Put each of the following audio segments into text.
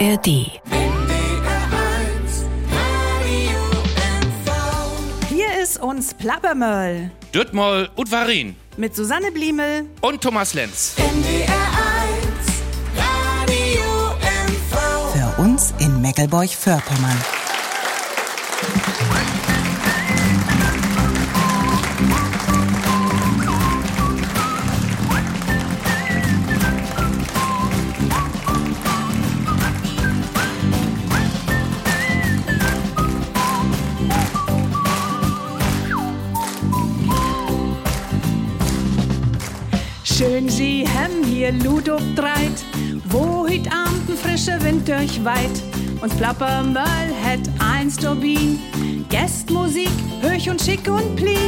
ARD. Hier ist uns Plappermöll Dürtmoll und Varin mit Susanne Bliemel. und Thomas Lenz. Für uns in Meckelburg-Vorpommern. Sie hem hier Ludo dreit, wo heut Abend ein frischer Wind durchweit. Uns Plappermöll het eins Turbin, Gästmusik, höch und schick und pli.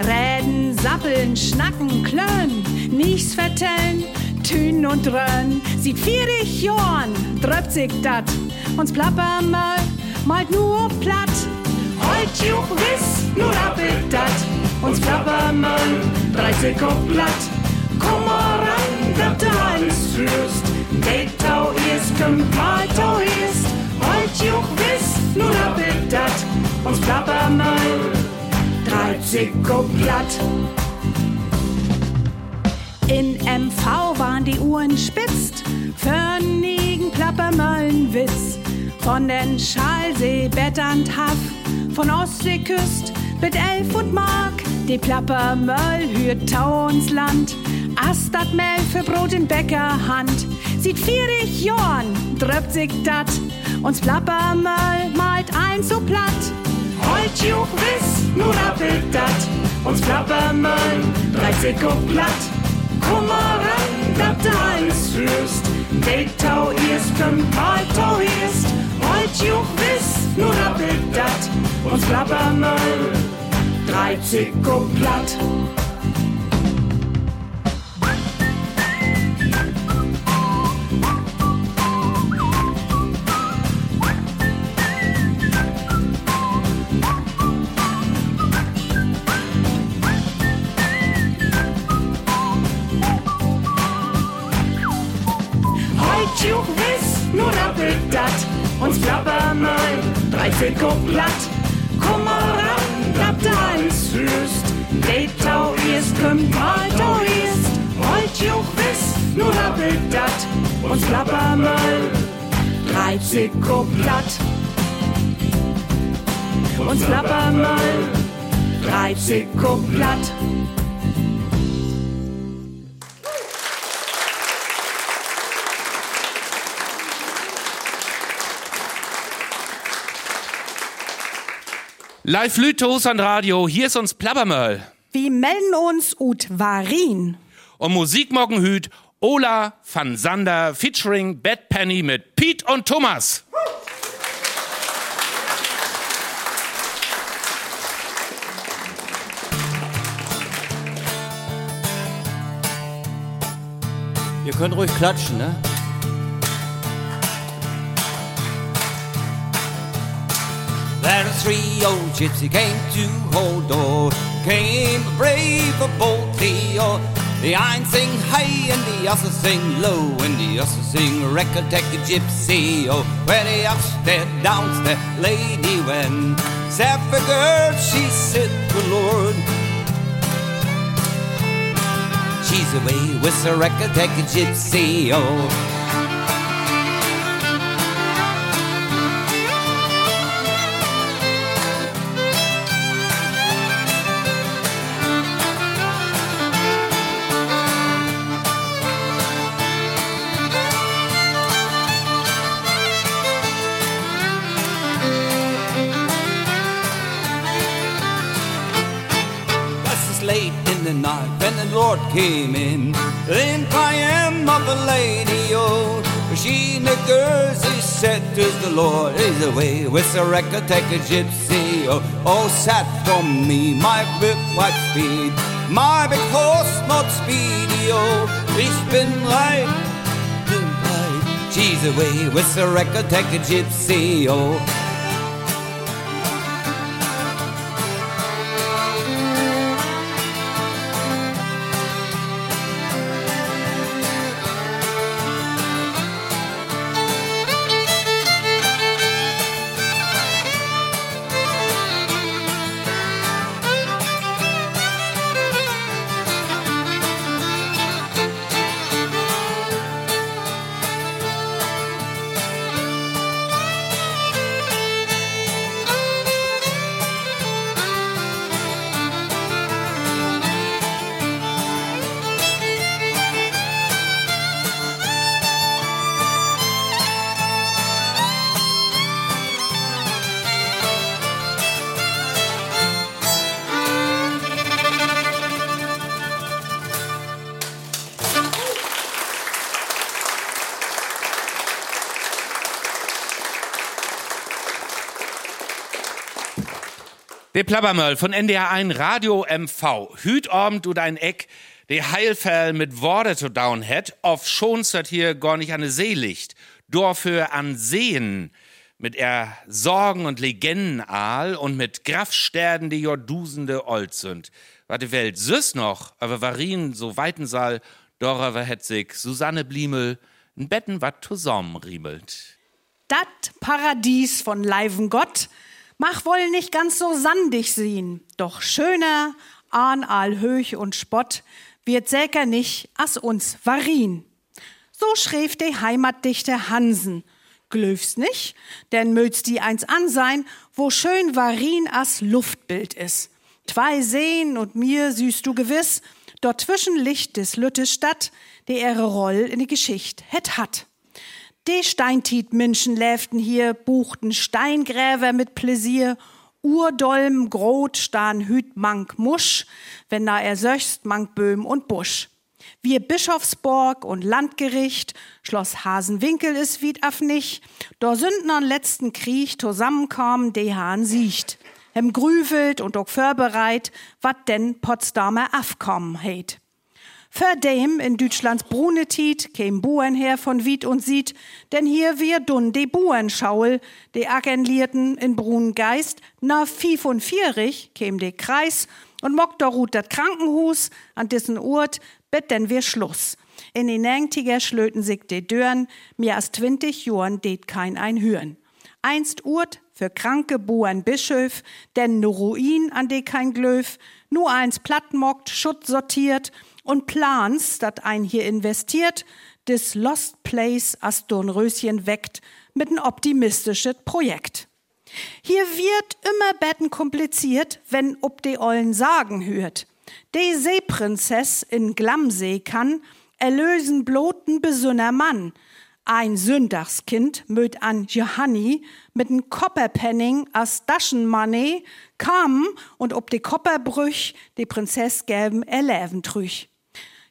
Reden, sappeln, schnacken, klön, nichts vertellen, tün und drön. Sieht vierig Jorn, dröpt sich dat. Uns Plappermöll malt nur platt. Heut juch wiss, nur rappelt dat. Uns Plappermöll, 30 auf platt. Komm mal ran, dat du alles führst. Detau ist, Kompaltau ist. Heut juch wiss, nur rappelt dat. Uns Plappermöll, 30 auf platt. In MV waren die Uhren spitzt, für nigen Plappermöllenwitz. Von den Schalsee, Betternd von Ostseeküst mit Elf und Mark. Die Plappermöll hürt Tau uns Land, Astat Mehl für Brot in Bäckerhand. Sieht vierig Jorn, dröpt sich dat, uns Plappermöll malt ein so platt. Heut juch wiss, nur rappelt dat, uns Plappermöll, 30 auf platt. Mal ran, dat du alles führst. Detau ist, Kompaltau ist. Heut juch wiss, nur rappelt dat. Uns Plappermöll, 30 auf platt. 30 auf platt. Uns Plappermöll, 30 auf platt. Live Lütos an Radio, hier ist uns Plappermöll. Wir melden uns ut Varin. Und Musik morgen hüt Ola van Sander featuring Bad Penny mit Pete und Thomas. Ihr könnt ruhig klatschen, ne? There are three old gypsy came to Hodor, came a brave, a bold trio. The one sing high and the other sing low, and the other sing record-tech gypsy. Oh, where the upstairs, downstairs lady went. The girl, she said, good Lord, She's away with the record tech gypsy. Oh. Came in. Then I of a lady, oh. She girls, he said to the Lord, is away with the record, take a gypsy, oh. Oh, sad for me, my big white speed. My big horse, not speedy, oh. He's been light, been light. She's away with the record, take a gypsy, oh. Der Plappermöll von NDR 1 Radio MV. Hüt Abend du dein Eck, der Heilfell mit Worte zu down het, auf schonst dat hier gar nicht an de See liegt. Dafür an Seen mit er Sorgen und Legenden aal und mit Grafsterden, die jo dusende old sind. War die Welt süß noch, aber warin so weiten Saal, doraver het sich Susanne Bliemel, n Betten wat zusammen riemelt. Dat Paradies von Leiven Gott mach wohl nicht ganz so sandig sehen, doch schöner, an all Höch und Spott, wird säker nicht as uns Varin. So schrieb der Heimatdichter Hansen. Glöfst nicht, denn möt's die eins an sein, wo schön Varin as Luftbild is. Zwei Seen und mir süßt du gewiss, dort zwischen Licht des Lütte Stadt, der ihre Roll in die Geschichte het hat. Die Steintit Menschen läften hier, buchten Steingräber mit Pläsier, Urdolm, Grot, Stan, Hüt, Mank, Musch, wenn da er söchst, Mank, Böhm und Busch. Wir Bischofsborg und Landgericht, Schloss Hasenwinkel ist wied af nicht, do Sündner letzten Krieg zusammenkommen, de Hahn siecht. Hem grüvelt und auch förbereit, wat denn Potsdamer afkommen heit. Verdem in Deutschlands Brunetit käm Buren her von Wied und Sied, denn hier wir dun de Buren schaul, de Agenlierten in Brunen Geist, na fief und vierig käm de Kreis und mock ruht dat Krankenhus, an dessen Urt bet denn wir Schluss. In den Nängtiger schlöten sich de Dörn, mehr als twintig Johren det kein ein Hüren. Einst Urt für kranke Buren Bischöf, denn ne Ruin an de kein Glöf, nur eins plattmockt, Schutt sortiert und Plans, dat ein hier investiert, des Lost Place as Dornröschen weckt mit n optimistisches Projekt. Hier wird immer betten kompliziert, wenn ob de ollen Sagen hört. De Seeprinzess in Glamsee kann erlösen bloten besünner Mann. Ein Sündagskind möt an Johanni mit n Kopperpenning as Taschenmoney kam und ob de Kopperbrüch de Prinzess gäben erleben trüch.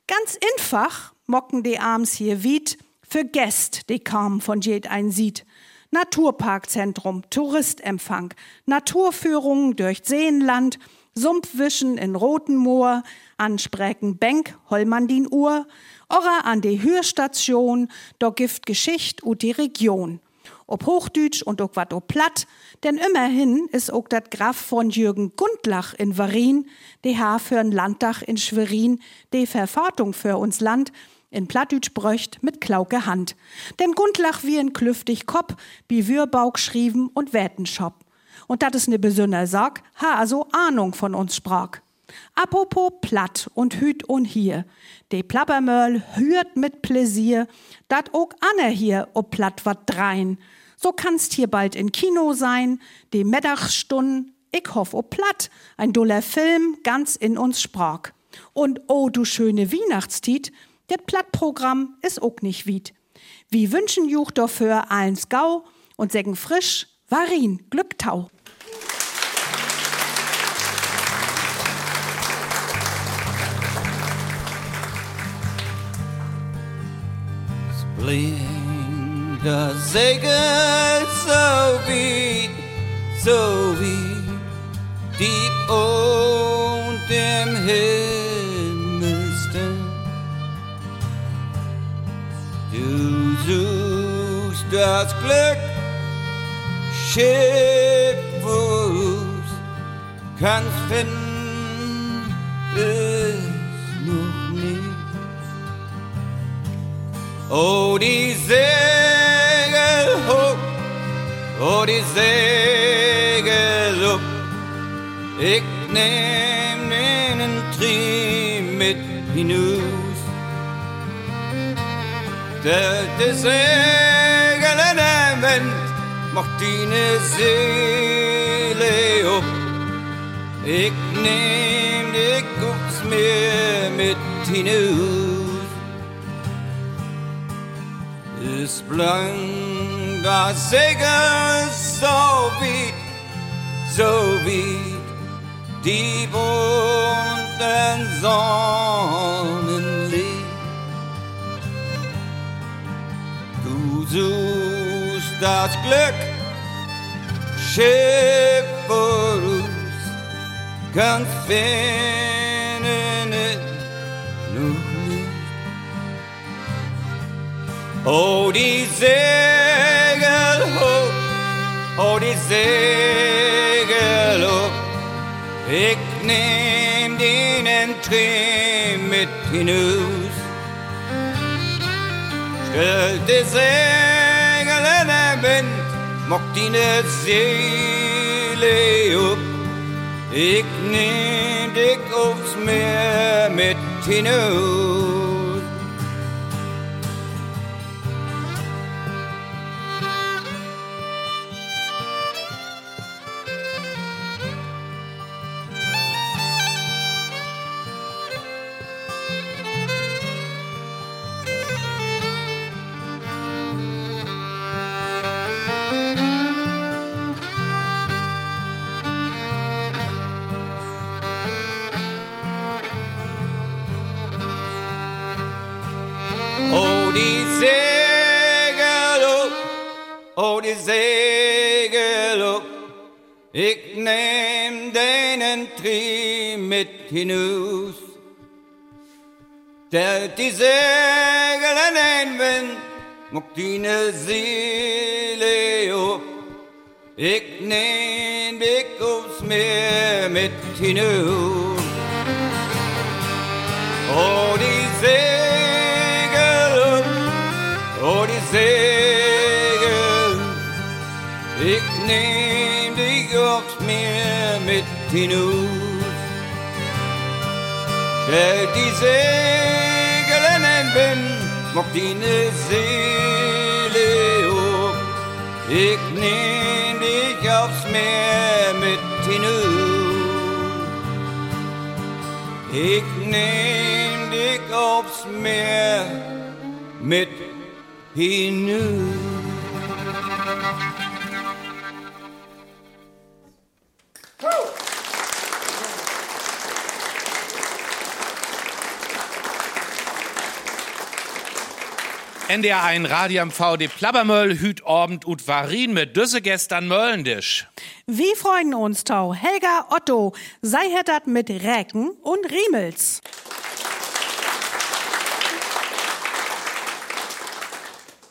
Ganz einfach mocken die Arms hier wied für Gäst, die kaum von jed ein sieht. Naturparkzentrum, Touristempfang, Naturführungen durch Seenland, Sumpfwischen in Rotenmoor, Ansprechen Bank, Hollmandin Uhr, Orra an die Hürstation, do gift Geschicht ut die Region ob Hochdütsch und ob wat ob platt, denn immerhin ist ook dat Graf von Jürgen Gundlach in Varin, de Haar für'n Landdach in Schwerin, de Verfahrtung für uns Land, in Plattdütsch bröcht mit klauke Hand. Denn Gundlach wie in klüftig Kopp, wie Würbauk schrieben und Wätenschop. Und dat is ne besonner Sag, ha also Ahnung von uns sprach. Apropos platt und hüt und hier. De Plappermörl hürt mit Pläsier, dat ook Anne hier ob platt wat drein. So kannst hier bald in Kino sein, de Mittagsstunden, ich hoff ob platt, ein doller Film ganz in uns sprach. Und oh du schöne Weihnachtstiet, det Plattprogramm is ook nicht wied. Wie wünschen juch dafür allen Gau und sägen frisch, Warin, Glücktau. Bling, das Segel so wie, so wie tief und im Himmelsten. Du suchst das Glück, Schiff, wo's kannst finden, Oh, die Segel hoch, oh, die Segel up. Ich nehm den Trieb mit hinaus. Der, der Segel in der Wind macht deine Seele up. Ich nehm dich aufs Meer mit hinaus. Es blank das Segel so weit, so weit, die bunten Sonnenlicht. Du suchst das Glück, Schiff voraus, kannst finden Oh, die Segel hoch, oh, die Segel hoch, ich nehm den Tränen mit hinaus. Stell die Segel in den Wind, mock deine Seele up. Ich nehm dich aufs Meer mit hinaus. Hinaus. Stellt die Segel in den Wind, muck deine Seele up. Ich nehm dich aufs Meer mit hinaus. Oh, die Segel, oh, die Segel, ich nehm dich aufs Meer mit hinaus. Der die Segel in den Wind, mock deine Seele hoch. Ich nehm dich aufs Meer mit hinaus. Ich nehm dich aufs Meer mit hinaus. NDR 1 Radio MV, die Plabbermöll, Hüt Abend und Varin mit Düsse gestern Möllendisch. Wir freuen uns, Tau. Helga Otto, sei hettert mit Räken und Riemels.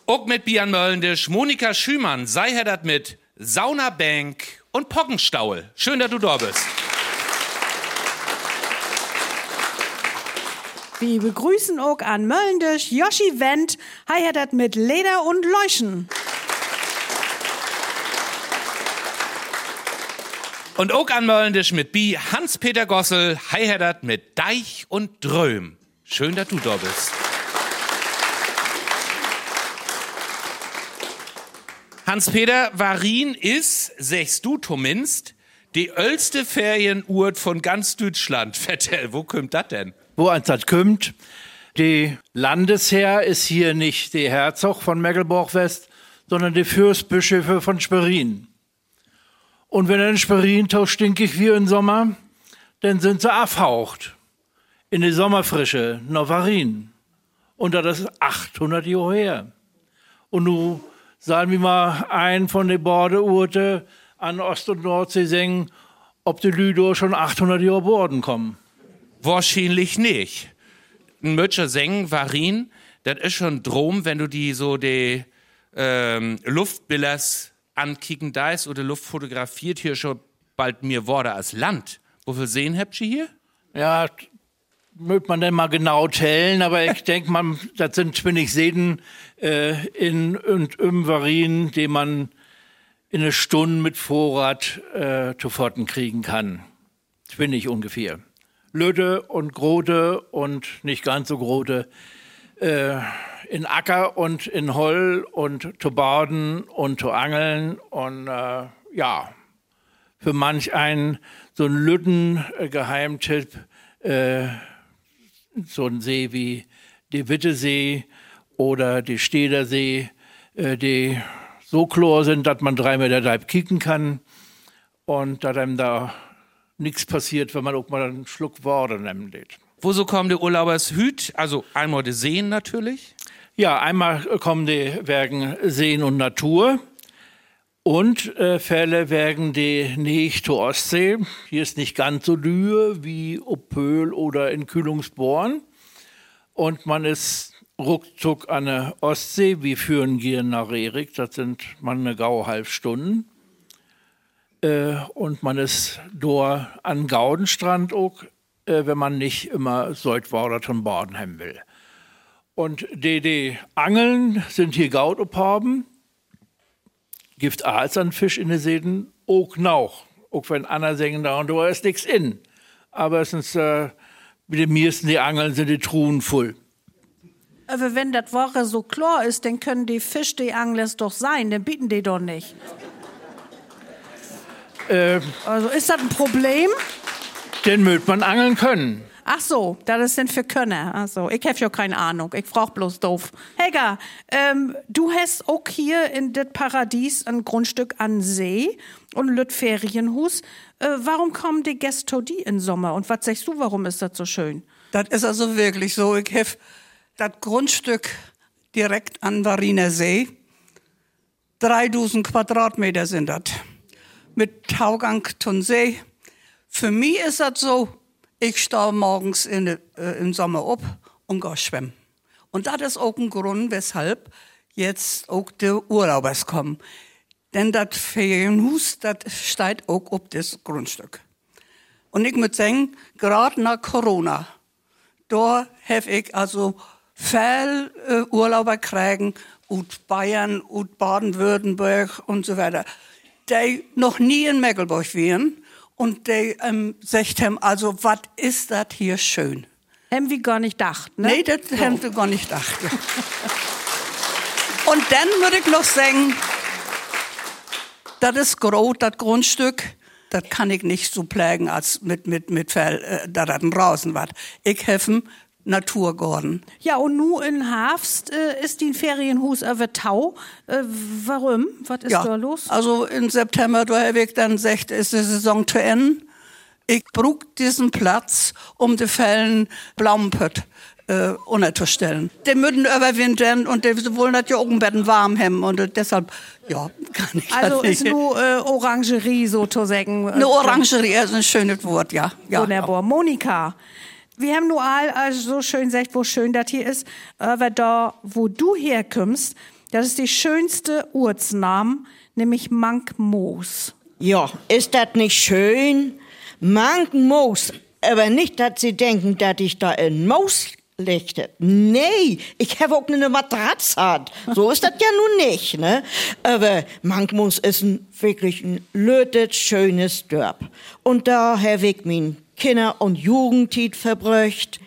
Auch mit Bian Möllendisch, Monika Schümann, sei heddert mit Saunabank und Pockenstaul. Schön, dass du da bist. Wir begrüßen auch an Möllendisch Yoshi Wendt, hei hettert mit Leder und Leuschen. Und auch an Möllendisch mit Bi Hans-Peter Gossel, hei heddert mit Deich und Dröm. Schön, dass du da bist. Hans-Peter, Varin ist, sagst du zumindest, die älteste Ferienurt von ganz Deutschland. Vertell, wo kommt das denn? Wo eins das kommt. Die Landesherr ist hier nicht der Herzog von Mecklenburg-West, sondern die Fürstbischöfe von Schwerin. Und wenn in Schwerin tau stinkig wie im Sommer, dann sind sie abhaucht in die Sommerfrische, Novarin. Und das ist 800 Jahre her. Und nu sagen wir mal ein von den Bordeurte an Ost- und Nordsee singen, ob die Lüdo schon 800 Jahre Borden kommen. Wahrscheinlich nicht. Ein Mötscher Sengen, Varin, das ist schon Drom, wenn du die so die ähm, Luftbillers ankicken da ist oder Luft fotografiert hier schon bald mir Worte als Land. Wofür sehen habt ihr hier? Ja, mögt man denn mal genau tellen, aber ich denke mal, das sind zwinnig Seden äh, in und im Varin, die man in eine Stunde mit Vorrat äh, zu Pfoten kriegen kann. Zwinnig ungefähr. Lütte und Grote und nicht ganz so Grote. Äh, in Acker und in Holl und zu baden und zu angeln und äh, ja, für manch einen so ein Lütten-Geheimtipp, äh, so ein See wie die Wittesee oder die Stedersee, äh, die so klar sind, dass man drei Meter Deib kicken kann und dass einem da nichts passiert, wenn man auch mal einen Schluck Worte nimmt. Wo so kommen die Urlaubers Hüt? Also einmal die Seen natürlich. Ja, einmal kommen die Werken Seen und Natur Und äh, Fälle werden die nicht zur Ostsee. Hier ist nicht ganz so Lühe wie Opöl oder in Kühlungsborn. Und man ist ruckzuck an der Ostsee. Wir führen hier nach Rerik. Das sind man eine gaue halb Stunden. Äh, und man ist dort an Gaudenstrand auch, äh, wenn man nicht immer Seutwauder zum Baden haben will. Und die, die Angeln sind hier Gaut abhaben gibt Aals an Fisch in den Seen auch noch. Auch wenn Anna sagen, da und da ist nichts in. Aber es sind, äh, mit den meisten die Angeln sind die Truhen voll. Aber wenn das Woche so klar ist, dann können die Fisch, die Anglers doch sein, dann bieten die doch nicht. Äh, also ist das ein Problem? Den mögt man angeln können. Ach so, das denn für Könner. Ach so, ich habe ja keine Ahnung. Ich frag bloß doof. Helga, ähm, du hast auch hier in das Paradies ein Grundstück an See und Lüt Ferienhus. Äh, warum kommen die Gäste die im Sommer? Und was sagst du, warum ist das so schön? Das ist also wirklich so. Ich habe das Grundstück direkt an Variner See. 3000 Quadratmeter sind das. Mit Taugang zum See. Für mich ist das so, ich stehe morgens in, äh, im Sommer auf und gehe schwimmen. Und das ist auch ein Grund, weshalb jetzt auch die Urlaubers kommen. Denn das Ferienhaus, das steht auch auf das Grundstück. Und ich muss sagen, gerade nach Corona, da habe ich also viel äh, Urlauber kriegen, aus Bayern, aus Baden-Württemberg und so weiter, die noch nie in Mecklenburg waren und die ähm, sagt haben, also, was ist das hier schön? Haben wir gar nicht gedacht, ne? Nee, das so. haben wir gar nicht gedacht. und dann würde ich noch sagen, das ist groß, das Grundstück. Das kann ich nicht so pflegen, als mit, mit, mit äh, da draußen was. Ich helfe Naturgarten. Ja, und nu in Hafst äh, ist die Ferienhus über Tau. Äh, warum? Was ist ja, da los? Also im September, da habe ich dann gesagt, ist die Saison zu Ende. Ich brauche diesen Platz, um die Fällen Blaumpött äh, unterzustellen. Die müssen überwintern und die wollen das ja auch ein bisschen warm haben und deshalb, ja, kann ich Also ist nur äh, Orangerie sozusagen. Eine Orangerie ist ein schönes Wort, ja. ja Wunderbar. Monika, wir haben nur also so schön gesagt, wo schön das hier ist. Aber da, wo du herkommst, das ist die schönste Ortsname, nämlich Mankmoos. Ja, ist das nicht schön? Mankmoos. Aber nicht, dass Sie denken, dass ich da in Moos legte. Nee, ich habe auch eine Matratze. So ist das ja nun nicht, ne? Aber Mankmoos ist ein, wirklich ein lötet schönes Dörp. Und da habe ich mein Kinder- und Jugendtit verbröcht.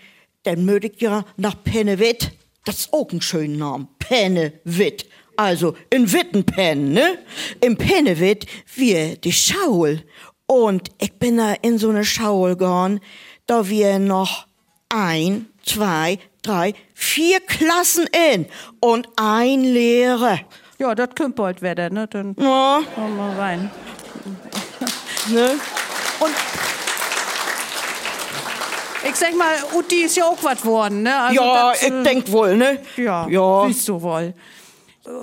Dann möchte ich ja nach Pennewitt. Das ist auch ein schöner Name. Pennewitt. Also in Wittenpen, ne? Im Pennewitt wir die Schaul. Und ich bin da in so eine Schaul gegangen, da wir noch ein, zwei, drei, vier Klassen in und ein Lehrer. Ja, das könnte bald werden, ne? Dann ja. mal rein. ne? Und ich sag mal, Utti ist ja auch was worden, ne? Also ja, das, ich äh, denk wohl, ne? Ja, ja. siehst du wohl.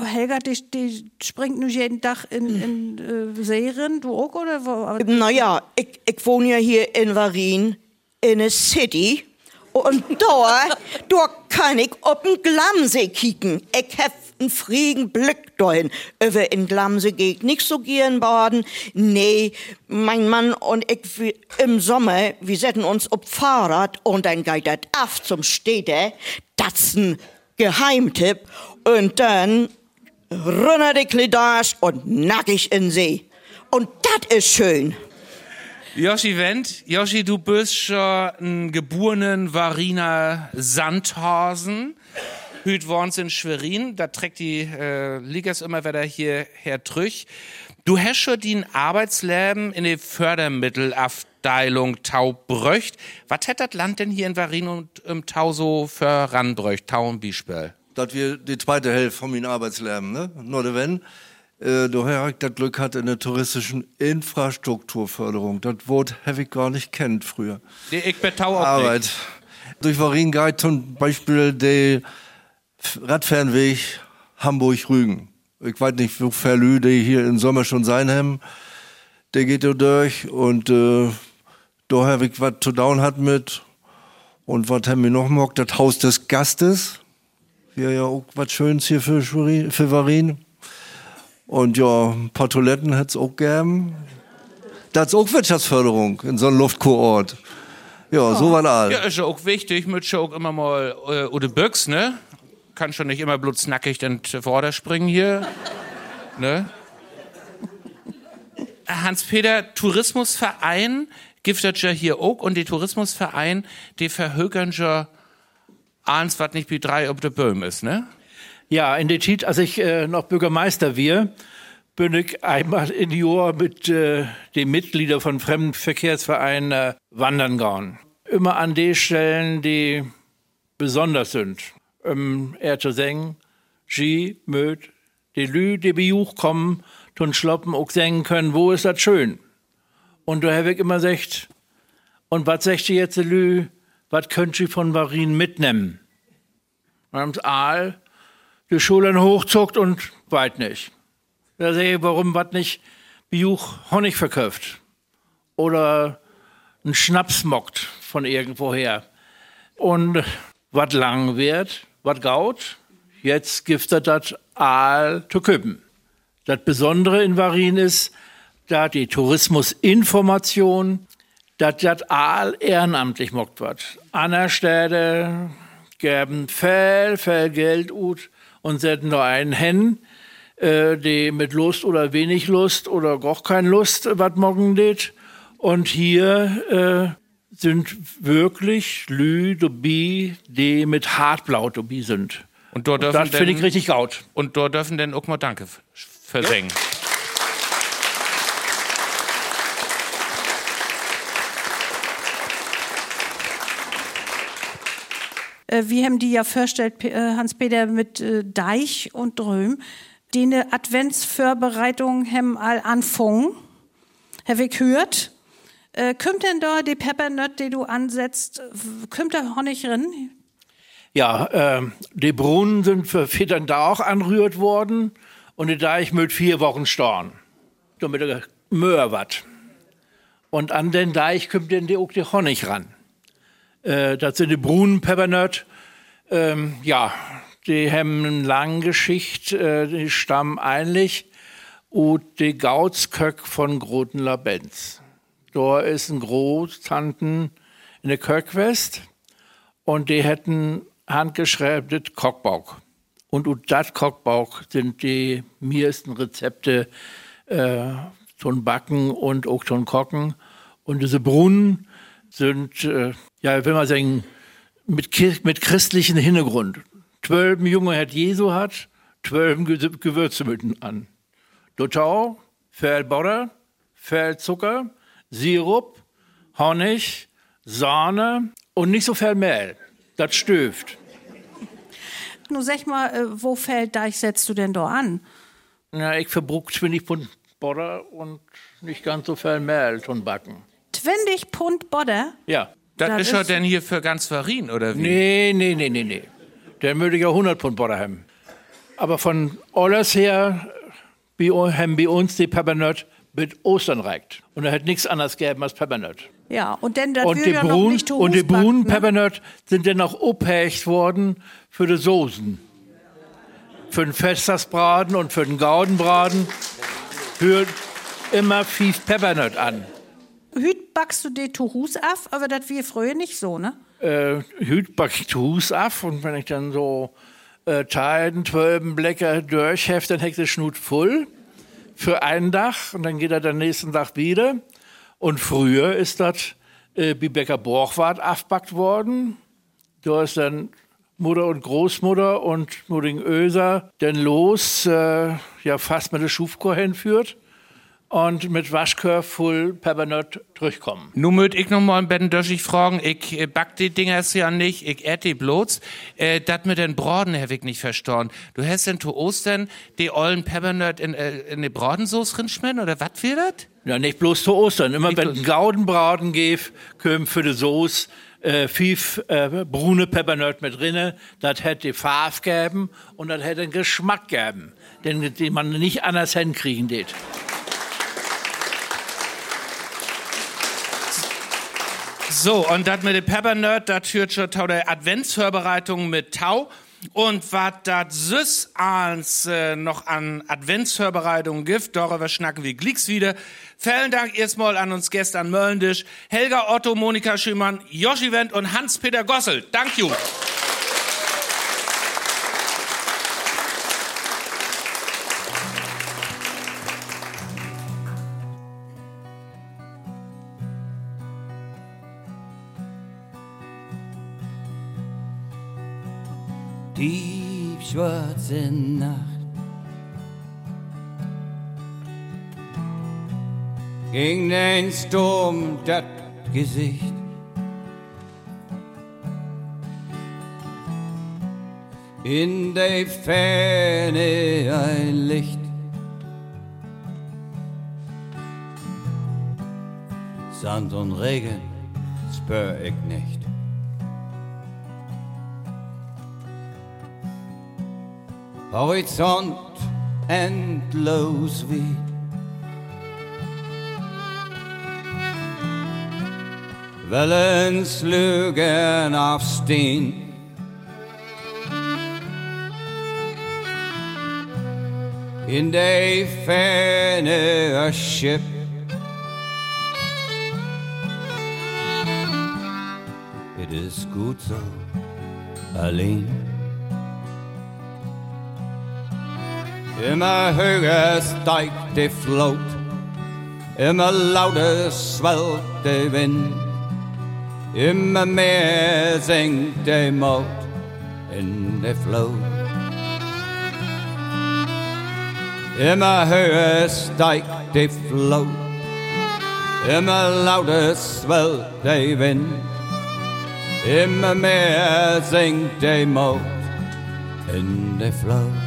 Helga, die, die springt nur jeden Tag in, in äh, Serien, du auch, oder? Naja, ich, ich wohne ja hier in Varin, in a City. Und da, da kann ich auf den Glamsee kicken. Ich hab einen frieden Blick dahin. Über in Glamse geht nicht so gern baden. Nee, mein Mann und ich im Sommer, wir setzen uns auf Fahrrad und dann geht das auf zum Städte. Das ist ein Geheimtipp. Und dann runter die Klidage und nackig in See. Und das ist schön. Joshi Wendt, Joshi, du bist schon ein geborenen Variner Sandhausen. Hüt worns in Schwerin, da trägt die äh, Ligas immer wieder hierher trüch. Du hast schon den Arbeitsleben in der Fördermittelabteilung Taubröcht. Was hätte das Land denn hier in Varin und im Tau so voranbröcht, Tau und Biespel? Das wir die zweite Hälfte von meinem Arbeitsleben, ne? Nur wenn äh, daher ich das Glück hatte in der touristischen Infrastrukturförderung. Das Wort habe ich gar nicht kennt früher. Die ich betau auch Arbeit. Nicht. Durch Varin geht zum Beispiel der Radfernweg Hamburg-Rügen Ich weiß nicht, Lü die hier im Sommer schon sein haben. Der geht da durch und äh, da habe ich was zu down hat mit. Und was haben wir noch mockt? Das Haus des Gastes. Wäre ja auch was Schönes hier für, Schwerin- für Varin. Und ja, ein paar Toiletten hätte es auch gegeben. Das ist auch Wirtschaftsförderung in so einem Luftkurort. Ja, so war all. Ja, ist ja auch wichtig, mit ja auch immer mal äh, oder Büchs, ne? Kann schon nicht immer bloß nackig dann vorder springen hier. ne? Hans-Peter, Tourismusverein ja hier auch und die Tourismusverein, die verhökern ja eins, was nicht wie drei ob der Böhm ist, ne? Ja, in der Zeit, als ich äh, noch Bürgermeister wir, bin ich einmal in die Jahr mit äh, den Mitgliedern von Fremdenverkehrsvereinen äh, wandern gegangen. Immer an den Stellen, die besonders sind. Um er zu singen, Ski, Möd, die Lü, die Besuch kommen, tun schloppen, auch singen können, wo ist das schön? Und habe ich immer gesagt, und was sagt ihr jetzt, die Lü, was könnt ihr von Varin mitnehmen? Und haben's Aal die Schultern hochzuckt und weit nicht. Da sehe ich, warum was nicht Bejuch Honig verkauft. Oder einen Schnaps mockt von irgendwoher. Und was lang wird, was gaut, jetzt gibt es das Aal zu küppen. Das Besondere in Varin ist, da die Tourismusinformation, dass das Aal ehrenamtlich mockt wird. An Städte geben viel, viel Geld ut und setzen da einen hin, äh, die mit Lust oder wenig Lust oder gar keine Lust, was morgen geht. Und hier äh, sind wirklich Lü, Dobi, die mit Hartblau Dobi sind. Und dort Das dürfen finde ich denn- richtig gaut. Und dort dürfen denn auch mal Danke versingen. Äh, wir haben die ja vorgestellt, P- äh, Hans-Peter, mit äh, Deich und Dröm. Die eine Adventsvorbereitung haben all anfangen. Habe ich gehört. Äh, kommt denn da die Peppernut, die du ansetzt, kommt da Honig rein? Ja, ähm, die Brunnen sind für Federn da auch anrührt worden und die Deich mit vier Wochen storn. Damit er Möhr wat. Und an den Deich kommt dann die auch die Honig ran. Äh, das sind die Brunnen Peppernut. Ähm, ja, die haben eine lange Geschichte, äh, die stammen eigentlich aus die Gautsköck von Groten Labenz. Da ist ein Großtanten in der Köckwest und die hätten handgeschrieben Kochbauch. Und aus dat Kochbauch sind die meisten Rezepte äh, zum Backen und auch zum Kochen. Und diese Brunnen sind, äh, ja, will man sagen, mit, mit christlichen Hintergrund. Zwölf Junge hat Jesu hat, zwölf Ge- Gewürze mitten an. Dotau, viel Butter, viel Zucker, Sirup, Honig, Sahne und nicht so viel Mehl. Das stöft. Nun sag mal, äh, wo fällt Deich setzt du denn da an? Ja, ich verbruch 20 Pfund Butter und nicht ganz so viel Mehl zum Backen. 20 Pfund Butter? Ja. Das, Das ist ja denn hier für ganz Varin, oder wie? Nee, nee, nee, nee, nee. Der würde ja 100 Pfund Butter haben. Aber von alles her bei, haben bei uns die Peppernut mit Ostern reicht. Und er hat nichts anderes gegeben als Peppernut. Ja, und denn das Und die, ja noch Brun, nicht und die Brunnen ne? Peppernut sind dann auch abhächt worden für die Soßen. Für den Festtasbraten und für den Gaudenbraten hört immer fief Peppernut an. Hüt backst du die zu Hus af, aber das wir früher nicht so, ne? äh, Hüt back ich die Hus ab und wenn ich dann so äh, Teilen, Zwölben, Bläcker durchheft, dann hängt der Schnut voll für einen Tag und dann geht er den nächsten Tag wieder. Und früher ist das äh, bei Bäcker Borchwart aufbackt worden. Da ist dann Mutter und Großmutter und Mudding Öser dann los, äh, ja fast mit der Schufkur hinführt und mit Waschkör voll Peppernut durchkommen. Nun möcht ich noch mal ein bisschen durch fragen, ich äh, back die Dingers ja nicht, ich ät die bloß. Äh, dat mit den Braten hab ich nicht verstanden. Du hast denn zu Ostern die ollen Peppernut in, äh, in die Bratensauce rinschmecken, oder wat wir dat? Ja, nicht bloß zu Ostern. Immer Nicht wenn bloß- Gaudenbraten geht, kommt für die Soße äh, fünf äh, brune Peppernöt mit drinne. Das hätte Farbe geben und das hätte einen Geschmack geben, den, den man nicht anders hinkriegen wird. So, und das mit dem Peppernerd, das führt schon zu der Adventsvorbereitung mit Tau. Und was das süß als äh, noch an Adventsvorbereitungen gibt, darüber schnacken wir glicks wieder. Vielen Dank erstmal an uns Gäste an Möllendisch, Helga Otto, Monika Schümann, Joshi Wendt und Hans-Peter Gossel. Dank you. Tiefschwarze Nacht ging ein Sturm das Gesicht. In der Ferne ein Licht. Sand und Regen spür ich nicht. Horizont endlos wie. Wellen slögen auf Steen. In der Ferne ein Schiff. Es ist gut so, allein. Immer höher steigt die Flut, immer lauter swellt der Wind, immer mehr singt der Mut in der Flut. Immer höher steigt die Flut, immer lauter swellt der Wind, immer mehr singt der Mut in der Flut.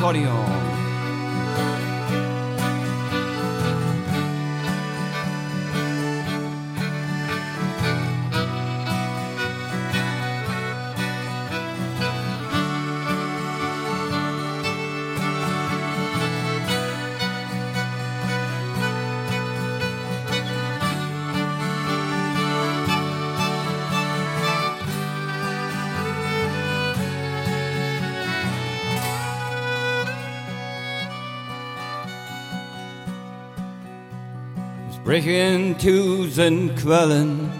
Accordion. Brechen tausend Quellen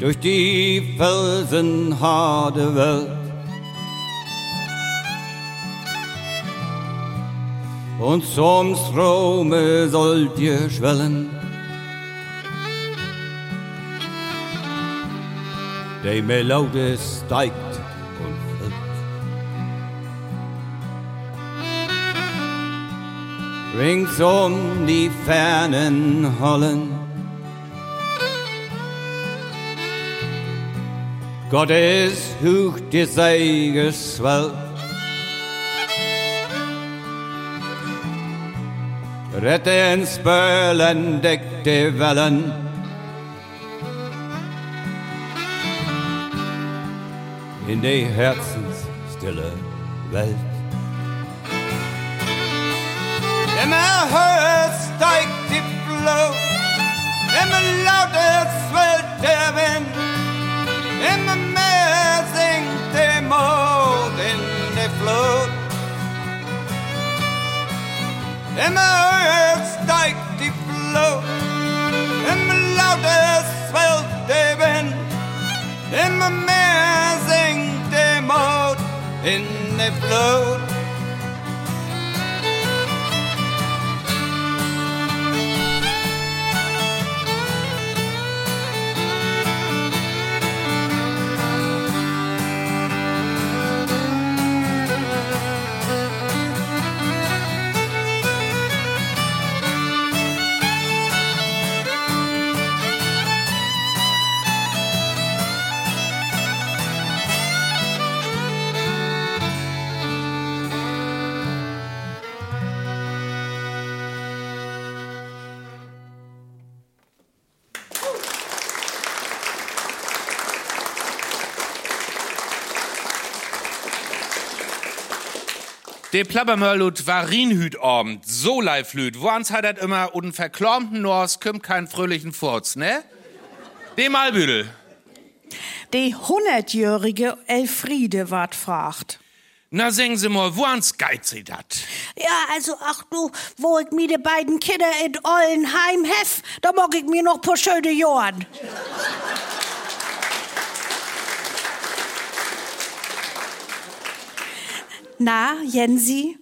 durch die felsenharte Welt. Und zum Strome sollt ihr schwellen, der Melodie steigt ringsum die fernen Hollen. Gottes hoch die Säge swellt. Retten spölen deckte Wellen. In die Herzensstille Welt. Immer lauter swellt der Wind, immer mehr singt der Mond in der Flut. Immer höher steigt die Flut, immer lauter swellt der Wind, immer mehr singt der Mond in der Flut. De Plabbermörlut war Rienhütabend, so live-lüt. Woans hat dat immer und verklormten Nors kümmt keinen fröhlichen Furz, ne? De Malbüdel. Die hundertjährige Elfriede ward fragt. Na, sagen Sie mal, woans geit sie dat? Ja, also, ach du, wo ich mir die beiden Kinder in Ollenheim hef, da mag ich mir noch paar schöne Jahren. Na, Jensi,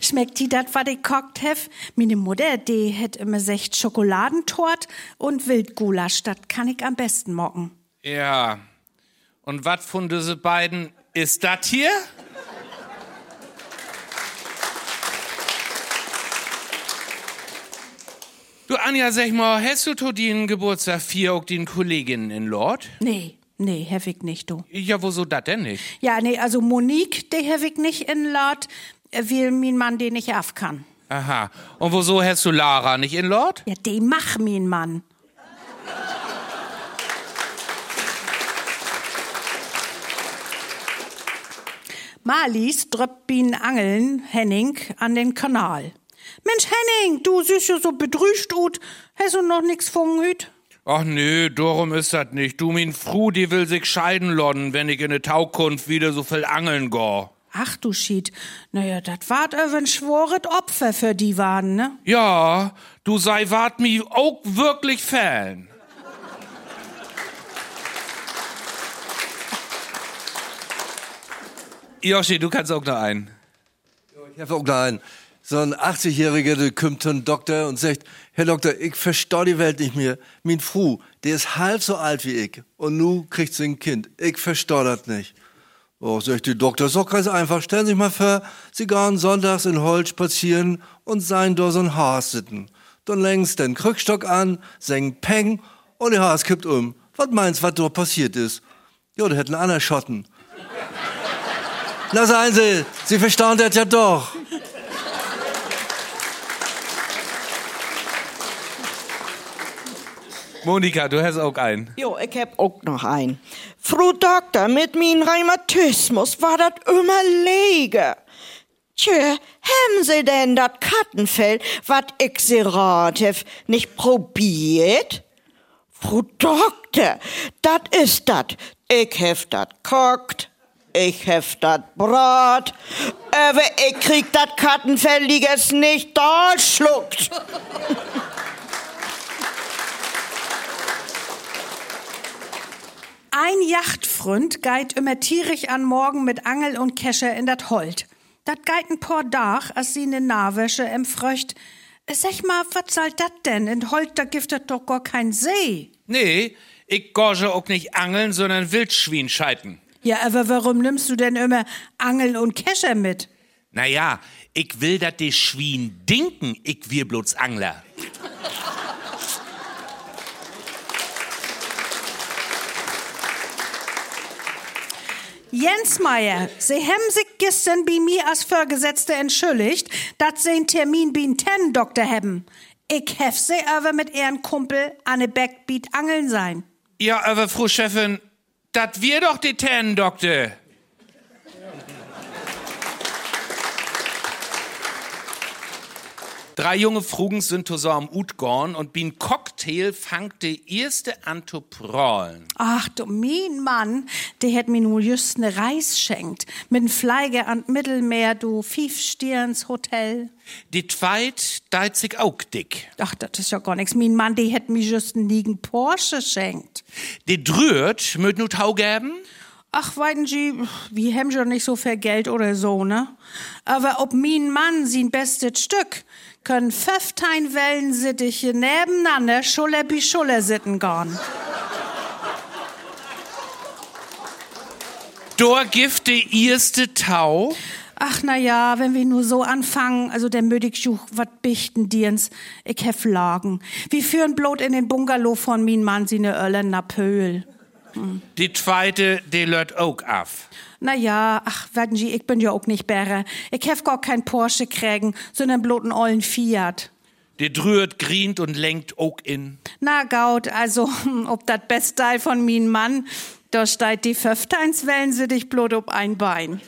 schmeckt die dat, wat ich kocht hef? Meine Mutter, die hätt immer secht Schokoladentort und Wildgulasch, dat kann ich am besten mocken. Ja. Und wat von diese beiden ist dat hier? Du Anja, sag mal, hast du to den Geburtstag vier auch den Kolleginnen in Lord? Nee, nee, hef ich nicht, du. Ja, wieso dat denn nicht? Ja, nee, also Monique, hef ich nicht in Lord, weil mein Mann den nicht af kann. Aha. Und wieso hast du Lara nicht in Lord? Ja, die mach mein Mann. Marlies dröppt bin Angeln Henning an den Kanal. Mensch, Henning, du siehst ja so bedrüscht ut. Hast du noch nix von hüt? Ach nee, darum ist dat nicht. Du, min Fru, die will sich scheiden lodden, wenn ich in ne Taukunft wieder so viel angeln go. Ach du Schied. Naja, dat wart öwen schworet Opfer für die waren, ne? Ja, du sei wart mi auch wirklich Fan. Joshi, du kannst auch noch einen. Ich habe auch noch einen. So ein 80-Jähriger, der kommt zum Doktor und sagt, Herr Doktor, ich versteh die Welt nicht mehr. Mein Fru, der ist halb so alt wie ich. Und nu kriegt sie ein Kind. Ich versteh das nicht. Oh, sagt die Doktor, ist doch ganz einfach. Stellen Sie sich mal vor, Sie gehen sonntags in Holz spazieren und seien da so ein Haas sitzen. Dann längst den Krückstock an, singen Peng und der Haas kippt um. Was meinst, was da passiert ist? Ja, der hätten einen Schotten. Na, seien Sie, Sie verstehen das ja doch. Monika, du hast auch einen. Jo, ich hab auch noch einen. Frau Doktor, mit min Rheumatismus war dat immer lege. Tjö, haben Sie denn dat Kattenfell, wat ich sie rat hef, nicht probiert? Frau Doktor, dat ist dat. Ich hef dat kocht, ich hef dat Brat, aber ich krieg dat Kattenfell, liegers nicht da Ein Yachtfreund geit immer tierisch an Morgen mit Angel und Kescher in dat Holt. Dat geit ein paar Dach, als sie ne Nahwäsche em Fröcht. Sag mal, was soll dat denn? In Holt, da gibt es doch gar kein See. Nee, ich gorge auch nicht angeln, sondern Wildschwein scheiten. Ja, aber warum nimmst du denn immer Angel und Kescher mit? Naja, ich will, dat die Schwein dinken, ich wir bloß Angler. Jens Meier, Sie haben sich gestern bei mir als Vorgesetzte entschuldigt, dass Sie einen Termin bei Ten Doktor haben. Ich hef Sie aber mit Ihren Kumpel an ne Backbeat angeln sein. Ja, aber Frau Chefin, dat wir doch die Ten, Drei junge Frugens sind zusammen Utgorn und bin Cocktail fangt de erste an zu prollen. Ach du, mein Mann, der hätt mir nur just ne Reis schenkt. Mit n Fleige an Mittelmeer, du Fiefstirns Hotel. Die zweit deit sich auch dick. Ach, das ist ja gar nix. Mein Mann, der hätt mir just n liegen Porsche schenkt. Die drüht möt nu Tau geben. Ach, weiten Sie, wir haben schon nicht so viel Geld oder so, ne? Aber ob mein Mann sein bestes Stück, können fünftein Wellensittiche nebeneinander Schuller bi Schuller sitten gehen. Dor gift die erste Tau. Ach, na ja, wenn wir nur so anfangen, also der mödig juch, wat bichten dirns, ich hef Lagen. Wir führen blot in den Bungalow von min Mann sine Öllen na Pöhl. Die zweite, die lört auch af. Na ja, ach, werden Sie, ich bin ja auch nicht Bäre. Ich hef gar kein Porsche kriegen, sondern bloten ollen Fiat. Die drüht, grient und lenkt auch in. Na gaut, also, ob dat Bestteil von min Mann, da steigt die Pföfteinswellen sie dich blot ob ein Bein.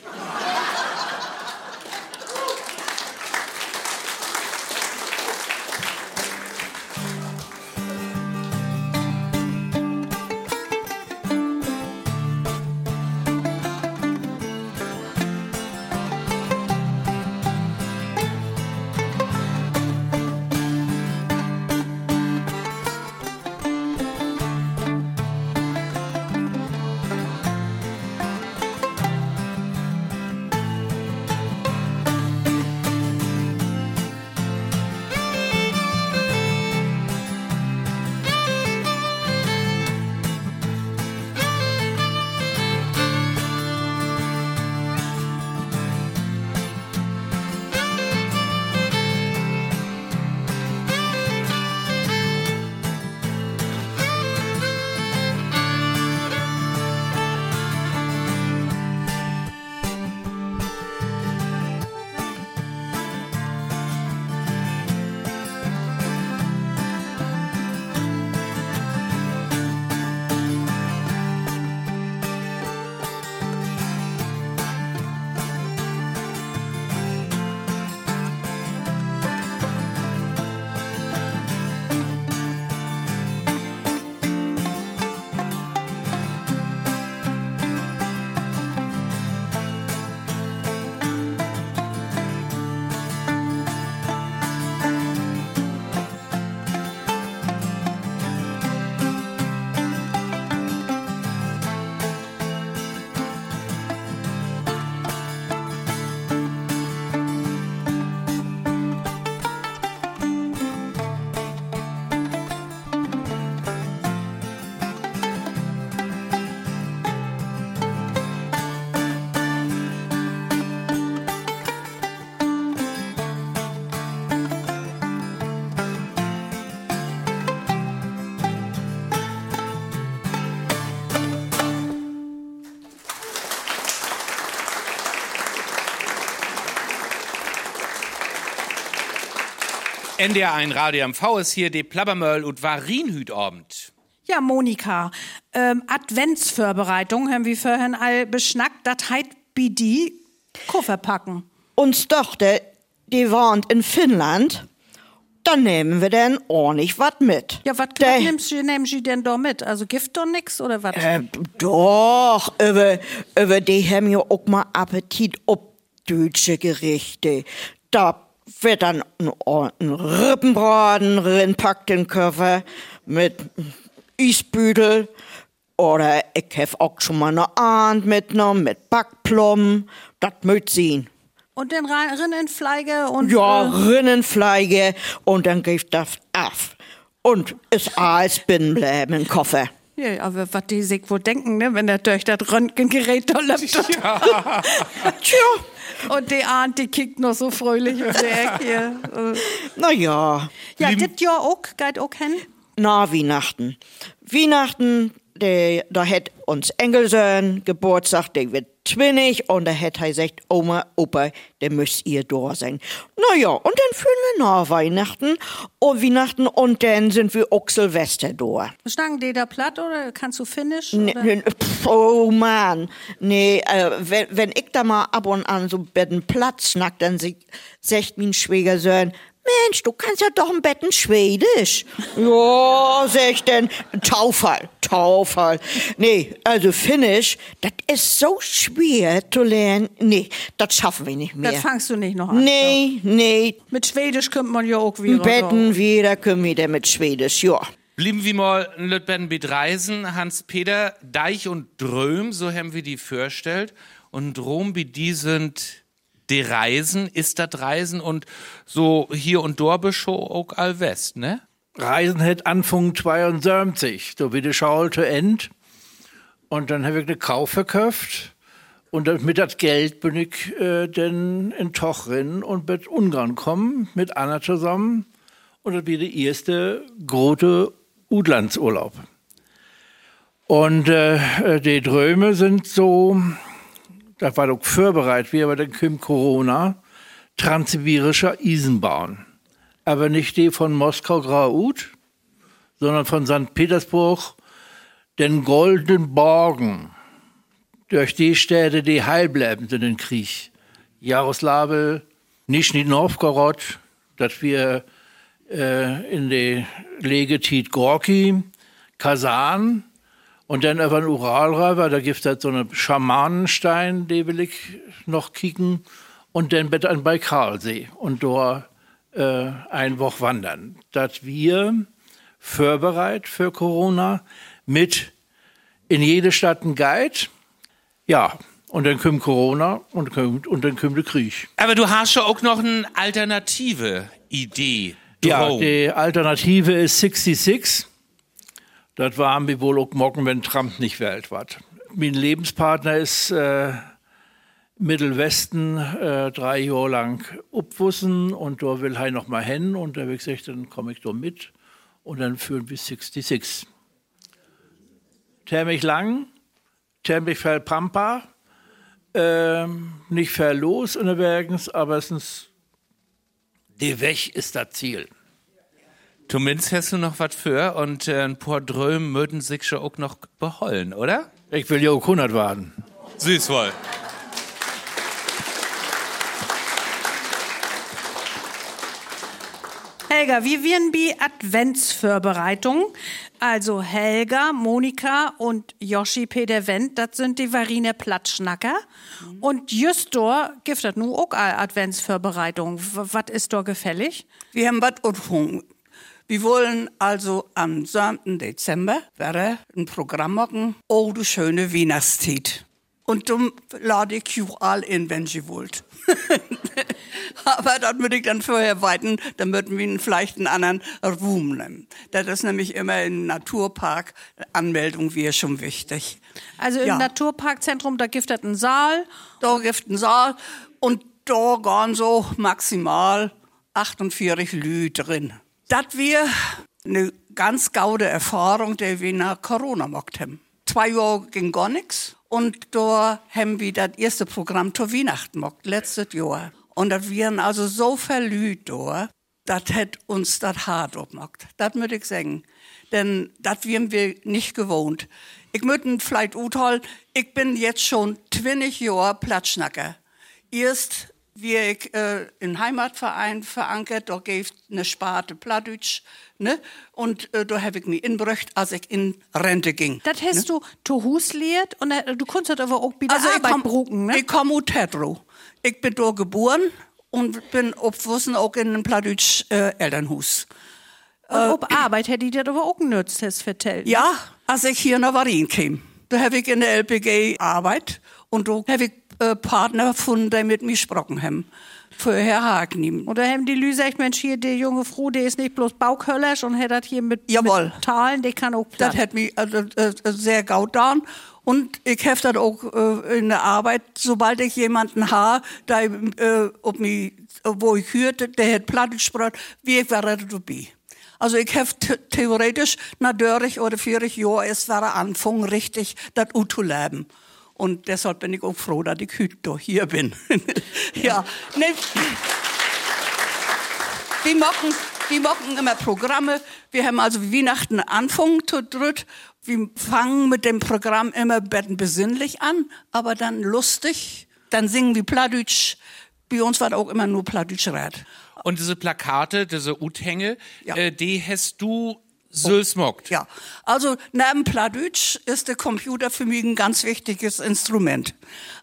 NDR1 Radio MV ist hier die Plabbermöll und Warinhütabend. Ja, Monika, ähm, Adventsvorbereitung haben wir vorhin all beschnackt. Das heißt, BD Koffer packen. Uns Tochter, die wohnt in Finnland. Dann nehmen wir denn ordentlich was mit. Ja, was nimmst du, nehmen Sie denn da mit? Also Gift doch nix oder was? Äh, doch, über, über die haben ja auch mal Appetit ob deutsche Gerichte. Da wird dann ein, ein Rippenbraten reinpackt in den Koffer mit Eisbüdel. Oder ich hab auch schon mal eine Ahnd mitgenommen mit Backplomben. Das möcht sehen. Und den Rinnenfleige und. Ja, äh, Rinnenfleige und dann gibt das ab. Und ist alles binnen bleiben im Koffer. ja, aber was die sich wohl denken, ne, wenn der durch das Röntgengerät da läuft. Tja, Und die Ahnt, die kickt noch so fröhlich auf der Ecke hier. Äh, na ja. Ja, dit Jahr auch, geht auch hin. Na, Weihnachten. Weihnachten, der, da hat uns Engelsöhn Geburtstag, der wird 20 und da hat er gesagt, Oma, Opa, der müsst ihr da sein. Na ja, und dann fühlen wir nach Weihnachten und Weihnachten und dann sind wir auch Silvester da. Schnacken die da platt oder kannst du Finnisch? Nee, nee, oh Mann. Nee, äh, wenn, wenn ich da mal ab und an so betten Platz schnack, dann sagt mein Schwiegersohn, Mensch, du kannst ja doch ein Betten Schwedisch. ja, sag ich denn, Taufall, Taufall. Nee, also Finnisch, das ist so schwer zu lernen. Nee, das schaffen wir nicht mehr. Das fangst du nicht noch an. nee, nee, Mit Schwedisch kommt man ja auch wieder. Betten wieder können wir mit Schwedisch, ja. Blieben wir mal in Lütben mit Reisen. Hans-Peter, Deich und Dröm, so haben wir die vorstellt. Und Rom, wie die sind die Reisen, ist das Reisen und so hier und dort bescho auch all West, ne? Reisen hat Anfang 72, da wie die Schaul zu End. Und dann habe ich eine Kauf verkauft. Und mit das Geld bin ich äh, dann in Tochrin und mit Ungarn kommen, mit Anna zusammen. Und das war der erste große Udlandsurlaub. Und äh, äh, die Dröme sind so, das war doch vorbereitet, wie aber dann kommt Corona, transsibirischer Eisenbahn. Aber nicht die von Moskau Graut, sondern von St. Petersburg, den Goldenen Borgen, durch die Städte, die heil bleiben sind im Krieg. Jaroslawl, Nischni Novgorod, dass wir äh, in die Legetit Gorki, Kasan und dann über den Ural rüber, da gibt es halt so einen Schamanenstein, den will ich noch kicken und dann bitte an Baikalsee und dort äh, ein Woche wandern. Dass wir vorbereitet für Corona mit in jede Stadt ein Guide, ja, und dann kommt Corona und, kommt, und dann kommt der Krieg. Aber du hast schon auch noch eine alternative Idee. Ja, Dröm. die Alternative ist 66. Das war wir wohl auch morgen, wenn Trump nicht wählt wird. Mein Lebenspartner ist äh, Mittelwesten äh, drei Jahre lang upwussen und da will er noch mal hin und da habe ich gesagt, dann komme ich da mit und dann führen wir 66. Termich lang, Termich fel Pampa, ähm, nicht fel los Bergens, aber es ist die Weg ist das Ziel. Zumindest hast du noch was für und äh, ein paar Dröm mögen sich schon auch noch behollen, oder? Ich will ja auch 100 warten. Süß wohl. Helga, wir wären bei Adventsvorbereitung. Also Helga, Monika und Yoshi Peter Wendt, das sind die Variner Plattschnacker. Und just da gibt es nun auch eine Adventsvorbereitung. Was ist da gefällig? Wir haben was angefangen. Wir wollen also am 7. Dezember wäre ein Programm machen, Oh, du schöne Weihnachtszeit. Und dann lade ich euch all in, wenn ihr wollt. Aber das würde ich dann vorher weiten, dann würden wir vielleicht einen anderen Room nehmen. Das ist nämlich immer im Naturpark, Anmeldung wäre schon wichtig. Also im Ja. Naturparkzentrum, da gibt es einen Saal. Da gibt einen Saal und da gehen so maximal 48 Leute drin. Das wir eine ganz gaude Erfahrung, die wir nach Corona gemacht haben. Zwei Jahre ging gar nichts und da haben wir das erste Programm zur Weihnachten gemacht, letztes Jahr. Und das wären also so Leute da, das hat uns das hart abgemacht. Das würde ich sagen. Denn das wären wir nicht gewohnt. Ich möchte vielleicht urteilen, ich bin jetzt schon 20 Jahre Platschnacker. Erst wie ich äh, im Heimatverein verankert, da gibt eine Sparte Plattdeutsch, ne? Und äh, da habe ich mich inbrücht, als ich in Rente ging. Das hast ne? du zu Hus lehrt und äh, du konntest aber auch wieder also ich Arbeit komm, bruken, ne? Ich komme aus Tetro. Ich bin da geboren und bin aufgewachsen auch in einem Plattdeutsch äh, Elternhaus. und ob Arbeit hätte ich dir aber auch genützt, hast vertellt. ne? Ja, als ich hier nach Warin kam, da habe ich in der LPG Arbeit und da habe ich äh, Partner gefunden, die mit mir gesprochen haben. Vorher Hagen. Oder haben die Lü gesagt, Mensch, hier, die junge Frau, die ist nicht bloß Bauköllersch und hat das hier mit, Jawohl. mit Talen, die kann auch Das platt. hat mich also, äh, sehr gaut getan. Und ich habe das auch äh, in der Arbeit, sobald ich jemanden habe, der, äh, ob mich, wo ich hörte, der hat platt gesprochen, wie ich wäre dabei. Also ich habe theoretisch nach 30 oder 40 Jahren erst war anfangen, richtig das zu leben. Und deshalb bin ich auch froh, dass ich heute hier bin. ja, ne, wir machen, wir machen immer Programme. Wir haben also Weihnachten Anfang zu dritt. Wir fangen mit dem Programm immer bisschen besinnlich an, aber dann lustig. Dann singen wir Plattdeutsch. Bei uns war auch immer nur Plattdeutsch Rat. Und diese Plakate, diese Uthänge, Ja. äh, die hast du Sülsmockt. Ja, also neben Plattdeutsch ist der Computer für mich ein ganz wichtiges Instrument.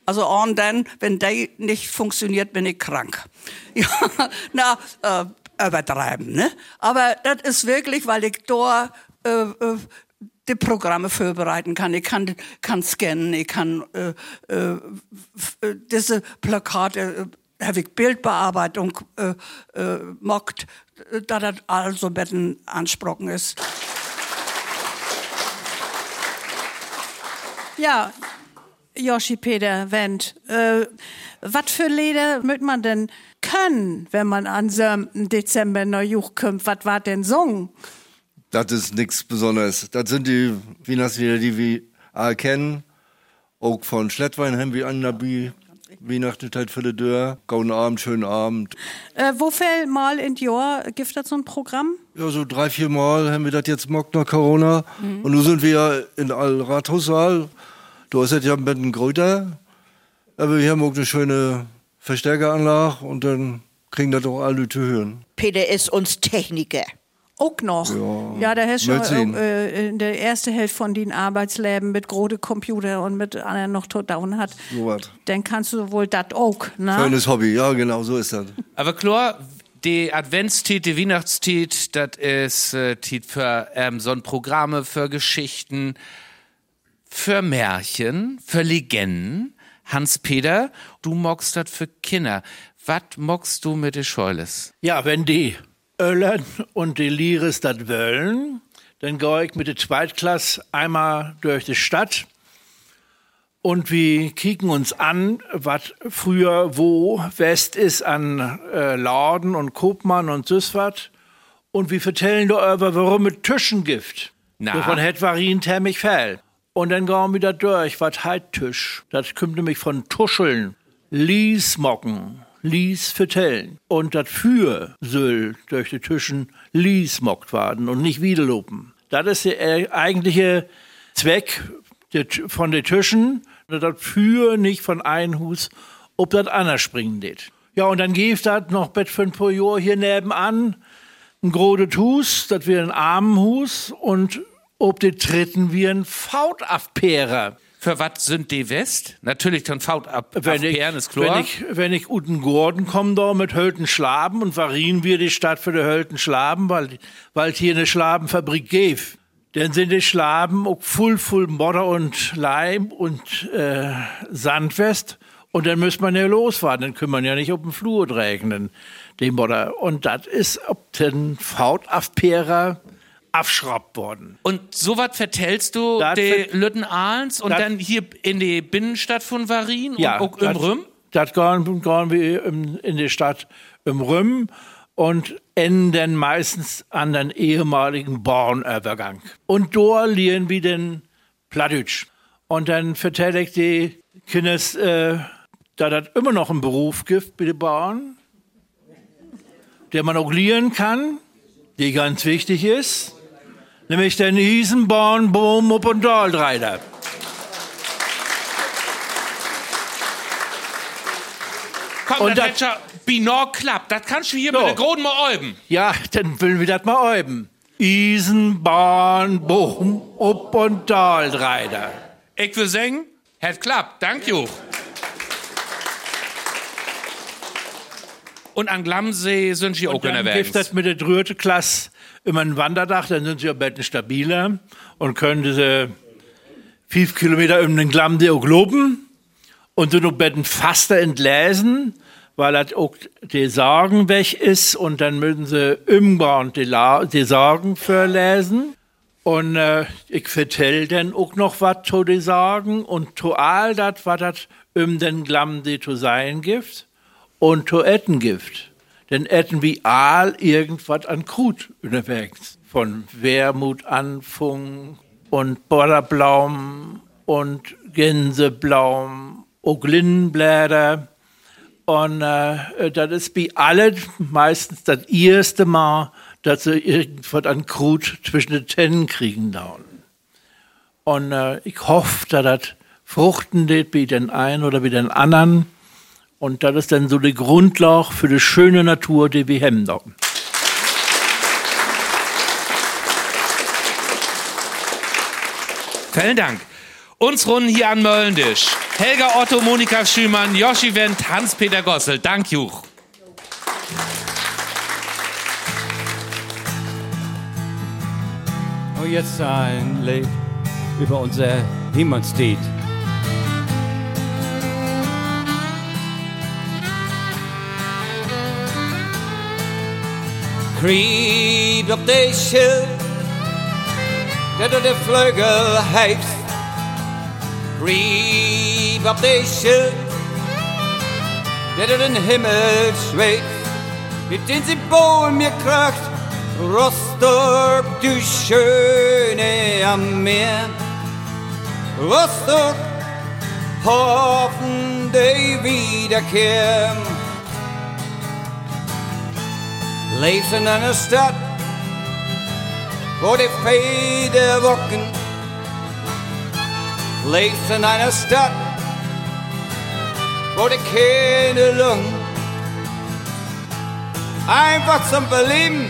Also und dann, wenn der nicht funktioniert, bin ich krank. Ja, na, äh, übertreiben, ne? Aber das ist wirklich, weil ich da äh, äh, die Programme vorbereiten kann. Ich kann, kann scannen, ich kann äh, äh, äh, diese Plakate, äh, habe ich Bildbearbeitung äh, äh, mockt, äh, da das also bisschen ansprochen ist. Ja, Joshi Peter Wendt, äh, was für Lieder möchte man denn können, wenn man an so einem Dezember neu Juch kommt? Was war denn Song? Das ist nichts Besonderes. Das sind die Weihnachtslieder, die wir alle kennen. Auch von Schlettwein haben wir an dabei. Weihnachtszeit für die Dörr. Guten Abend, schönen Abend. Äh, wo viel mal in Jahr gibt das so ein Programm? Ja, so drei, vier Mal haben wir das jetzt mockt nach Corona. Und nun sind wir ja in Al Rathaussaal. Da ist das ja ein bisschen größer. Aber wir haben auch eine schöne Verstärkeranlage und dann kriegen das auch alle zu hören. Peter ist uns Techniker. Auch noch. Ja, da hast du äh, in der ersten Hälfte von den Arbeitsleben mit großen Computer und mit anderen noch tot down hat. So was. Dann kannst du wohl das auch, ne? Schönes Hobby, ja, genau, so ist das. Aber klar, die Adventstiet, die Weihnachtstiet, das ist äh, Tiet für ähm, so ein Programme, für Geschichten, für Märchen, für Legenden. Hans-Peter, du mockst das für Kinder. Was mockst du mit den Scheules? Ja, wenn die Öllern und die Liris das wollen, dann gehe ich mit der Zweitklasse einmal durch die Stadt und wir kicken uns an, was früher wo West ist an äh, Laden und Kopmann und süß wat. Und wir vertellen darüber, warum es Tischen gibt. Na? Davon hat Varin Termich Fell. Und dann gehen wir da durch, was heit Tisch. Das kommt nämlich von Tuscheln, Lies Lies vertellen. Und das für soll durch die Tischen Lies mockt werden und nicht wiederlopen. Das ist der äh, eigentliche Zweck von den Tischen. Das für nicht von einem Hus, ob das anders springen geht. Ja, und dann gibt das noch bet für ein hier nebenan ein großes Hus, das wir ein Armenhus und ob die dritten wir ein Fautaffpärer. Für was sind die West? Natürlich dann Faut ab, Wenn ich, klar. wenn ich, wenn ich uten Gordon komme da mit Hölten Schlaben und varieren wir die Stadt für die Hölten Schlaben, weil, weil hier eine Schlabenfabrik gibt. Dann sind die Schlaben auch voll, voll Modder und Leim und äh, Sandwest. Und dann muss man ja losfahren. Dann können man ja nicht auf dem Flur regnen, den Modder. Und das ist ob den Fautaffpärer abschraubt worden. Und sowas vertellst du Das de ver- Lütten Ahlens und dann hier in die Binnenstadt von Varin Ja, und auch im Rüm? Das gehen, gehen wir in, die Stadt im Rüm und enden meistens an den ehemaligen Bornübergang. Und dort lernen wir den Plattdeutsch. Und dann vertelle ich die Kinder, äh, da das immer noch einen Beruf gibt bei den Bauern. der man auch lieren kann, die ganz wichtig ist, nämlich den Isenborn Boom Up und Daldreiter. Komm, Und das das- Binor klappt. Das kannst du hier So. mit der Groden mal üben. Ja, dann will wir das mal üben. Isenborn Boom Up und Daldreiter. Ich will sagen, hat klappt. Dank you. Und an Glamsee sind sie auch Dann gibt unterwegs. das mit der dröte Klasse immer ein Wanderdach, dann sind sie ein bisschen stabiler und können diese fünf Kilometer um den Glamsee auch loben und sind ein bisschen faster entlesen, weil das auch die Sorgen weg ist und dann müssen sie irgendwann die, La die Sorgen verlesen. Und äh, ich vertell dann auch noch was zu die Sorgen und zu all das, was das um den Glamsee zu sein gibt und zu etten gibt. Denn etten wie all irgendwas an Krut unterwegs. Von Wermut anfung und Borderblaum und Gänseblaum, Lindenblätter. Und äh, das ist wie alle meistens das erste Mal, dass sie irgendwas an Krut zwischen den Tennen kriegen dauern. Und äh, ich hoffe, dass das fruchten wird wie den einen oder wie den anderen. Und das ist dann so die Grundlage für die schöne Natur, die wir haben da. Vielen Dank. Uns Runden hier an Möllendisch. Helga Otto, Monika Schümann, Joshi Wendt, Hans-Peter Gossel. Dank Juch. Und jetzt ein Lied über unser Himmelslied. Krieg op de schild, dat de vleugel heeft. Krieg op de schild, dat er den Himmel zweeft. Mit in sie Bogen mir kracht, Rostock, du Schöne am Meer. Rostock, hoffen die Wiederkehr. Leven in een stad voor de vele wokken. Leven in een stad voor de Kinderlung. Einfach zum Verlieben,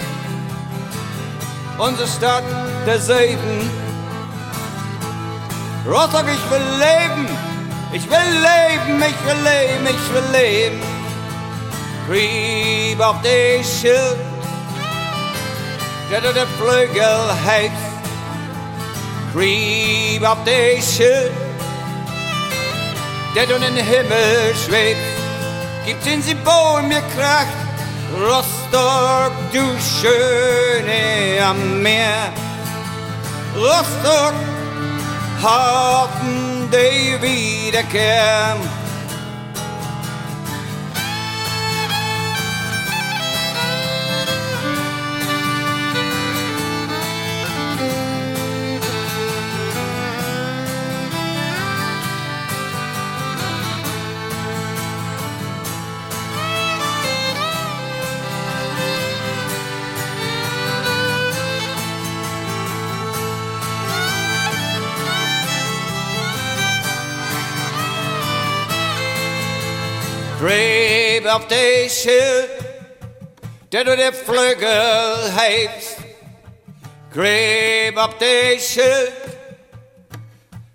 unsere Stadt der Sieben. Rostock, ich will leben, ich will leben, ich will leben, ich will leben. Krieg auf die Schild, der der Flügel heeft. Krieg auf die Schild, der in den Himmel schwebt. Gibt in sie Boden mir Kraft, Rostock, du Schöne am Meer. Rostock, hoffen die Wiederkehr. drev op deze, dat we Flügel vleugel heeft. Greep op deze,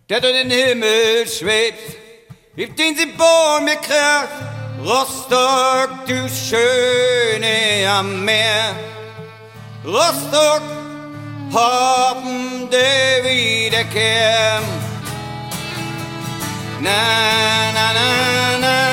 dat we den Himmel zweeft. Wie dient sie vor mir kracht, Rostock, du schöne am Meer. Rostock, hoffen der Wiederkehr. Na, na, na, na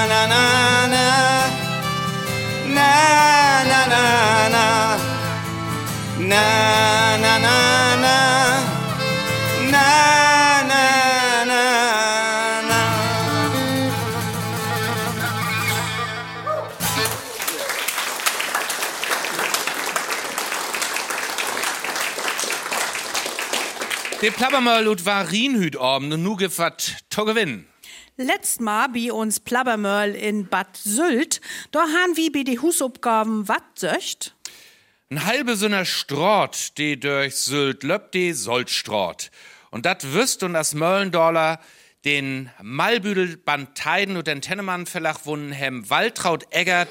Der Plappermöll und Varinhüt oben und nu wat to gewinnen. Letzt Mal bei uns Plabbermörl in Bad Sylt, da han wie bei die Husabgaben wat söcht. Ein halbe Sünner Strott, die durch Sylt löppt, die Soldstrott. Und dat wüsst und das Möllendollar den Malbüdel Banteiden und den Tennemann Verlag wunnen hem Waltraud Eggert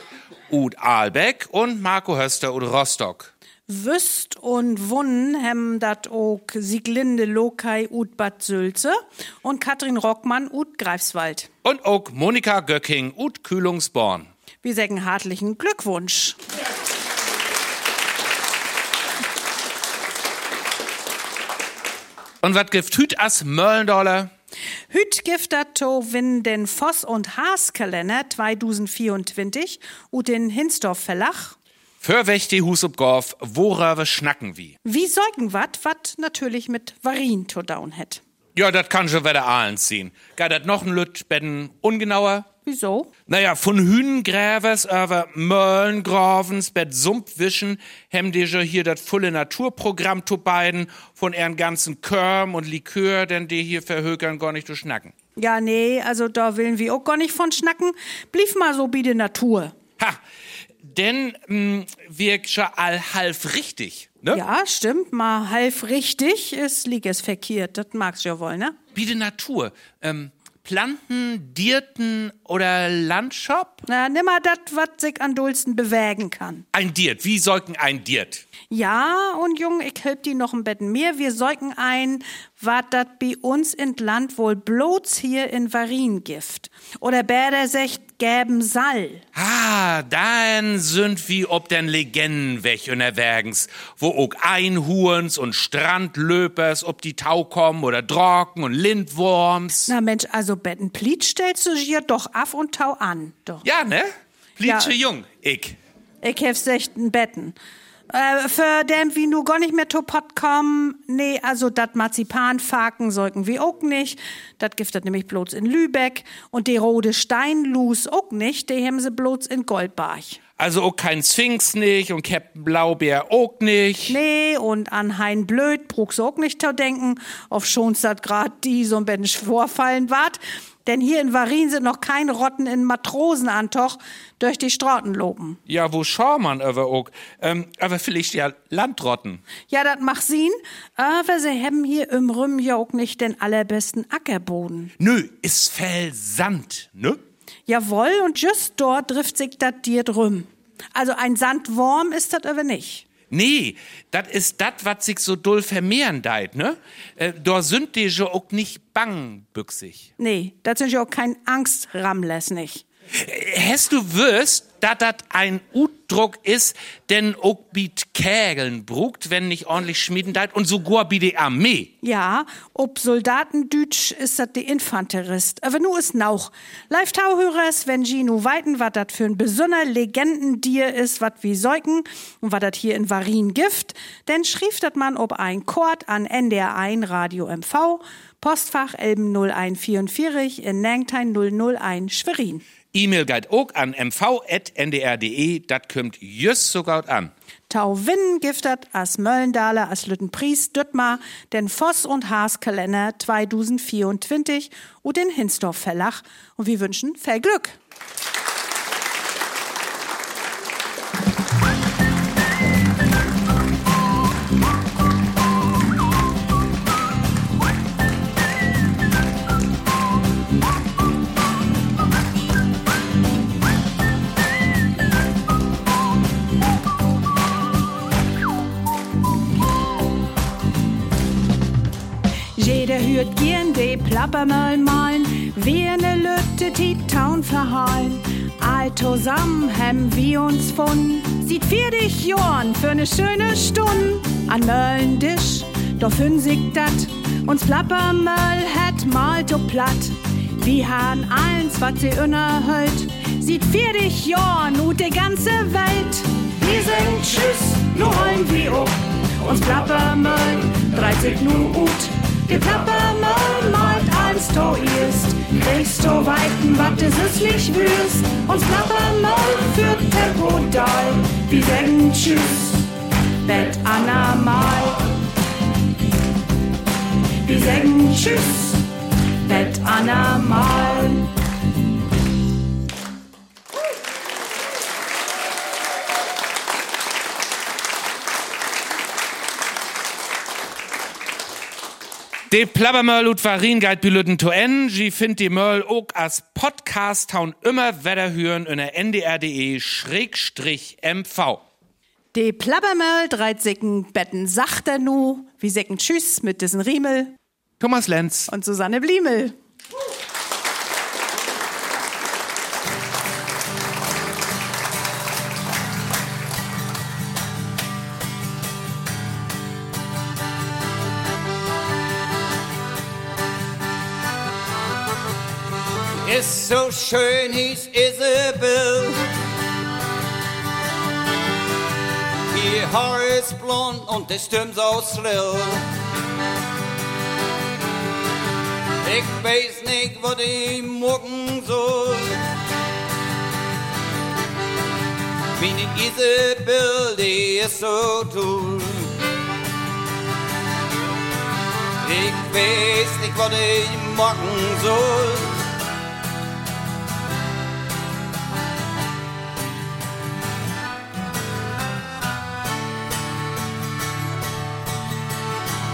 ud Aalbeck und Marco Höster ud Rostock. Wüst und Wunnen hem dat ook Sieglinde Lokai ut Bad Sülze und Katrin Rockmann ut Greifswald. Und auch Monika Göcking ud Kühlungsborn. Wir sagen hartlichen Glückwunsch. Und wat gibt hüt as Möllendollar? Hüt dat to win den Voss- und Haaskalender 2024 und den Hinsdorf Verlag. Für wächte Hus ob Gorf, worüber schnacken wie? Wie säugen wat, wat natürlich mit Varin to down het. Ja, dat kann schon wieder ahlen ziehen. Gar dat noch ein Lüt betten ungenauer? Wieso? Naja, von Hünengrävers über Möllengravens, Bett Sumpfwischen, hem die jo hier dat volle Naturprogramm zu beiden, von ihren ganzen Körm und Likör, denn die hier verhökern gar nicht zu schnacken. Ja, nee, also da willen wir auch gar nicht von schnacken. Blieb mal so wie die Natur. Ha, denn mh, wirkt schon all halb richtig, ne? Ja, stimmt, mal halb richtig ist liegt es verkehrt. Das magst du ja wohl, ne? Wie die Natur. Ähm, Planten, Dirten oder Landschap? Na, nimmer dat, wat sich an Dulsten bewägen kann. Ein Dirt, wie sollten ein Dirt? Ja, und Jung, ich help die noch ein Betten mehr. Wir säugen ein, wat dat bei uns in Land wohl bloß hier in Varin gift. Oder Bäder secht gäben Sall. Ah, dann sind wie ob den Legenden weg unterwegs, wo auch Einhurns und Strandlöpers ob die Tau kommen oder Drocken und Lindworms. Na Mensch, also Betten Pliet stellst du hier doch af und tau an. Doch. Ja, ne? Blietsche Ja. jung, ich. Ich hef sechten Betten. Äh, für dem, wie nu gar nicht mehr to Pott kommen, nee, also dat Marzipanfaken sollten wir auch nicht. Dat das nämlich bloß in Lübeck. Und die rote Steinlus auch nicht, die haben sie bloß in Goldbach. Also auch kein Sphinx nicht und Captain Blaubeer auch nicht. Nee, und an Hein Blöd brauchst du auch nicht zu denken, auf schon's dat grad die so ein bisschen vorfallen wart. Denn hier in Varin sind noch keine Rotten in Matrosenantoch durch die Straßen loben. Ja, wo schau man aber auch? Ähm, aber vielleicht ja Landrotten. Ja, dat macht Sinn, aber sie haben hier im Rüm ja auch nicht den allerbesten Ackerboden. Nö, ist Felsand, ne? Jawohl, und just dort trifft sich dat dir drüm. Also ein Sandwurm ist dat aber nicht. Nee, dat ist dat, wat sich so doll vermehren deit, ne? Äh, da sind die jo auch nicht bangbüchsig. Nee, dat sind ja auch kein Angstrammles nicht. Hast du wirst, dat dat ein Utdruck ist, denn auch biet Kägeln brugt, wenn nicht ordentlich schmieden deit und sogar bi die Armee. Ja, ob Soldatendütsch ist dat die Infanterist. Aber nu ist nauch. Live Tauhörers, wenn Gino weiten, wat dat für ein besonner Legendendier ist, wat wie Säugen und wat dat hier in Varin gift, denn schrieb dat man ob ein Chord an NDR1 Radio MV, Postfach Elben 0144 in Nangtein 001 Schwerin. E-Mail geht auch an mv.ndr.de, dat kommt just so gut an. Tau Winnen giftet as Möllendaler as Lüttenpries Düttmar den Voss und Haas Kalender 2024 und den Hinsdorf Verlag und wir wünschen viel Glück. Jeder hört gern de Plappermöll malen, wir ne Lütte die Town verhalen. All zusammen hem wir uns von, sieht vier dich Jorn für ne schöne Stund. An Möllendisch, doch sich dat, uns Plappermöll het mal to platt. Wir han eins, wat sie innerhält, sieht vier dich Jorn und de ganze Welt. Wir sagen Tschüss, nu hollen wir up, uns Plappermöll, 30 nu ut. Die Plappermann malt eins to erst, kriegst to weiten, wat es süßlich wüst. Uns Plappermann führt Tempo dal, wir sagen Tschüss, Bett Anna mal. Wir sagen Tschüss, bet Anna mal. De Plabbermöll und Varin geit bilüten to en. Ji find die Möll auch als Podcast haun immer wieder hören in der ndr.de schrägstrich mv. De Plabbermöll dreit Sicken betten sachter nu, wie Säcken Tschüss mit diesen Riemel Thomas Lenz. und Susanne Bliemel. So schön, hieß Isabel. Ihr Haar ist blond und die Stimme so schrill. Ich weiß nicht, was ich morgen soll. Meine Isabel, die ist so toll. Ich weiß nicht, was ich machen soll.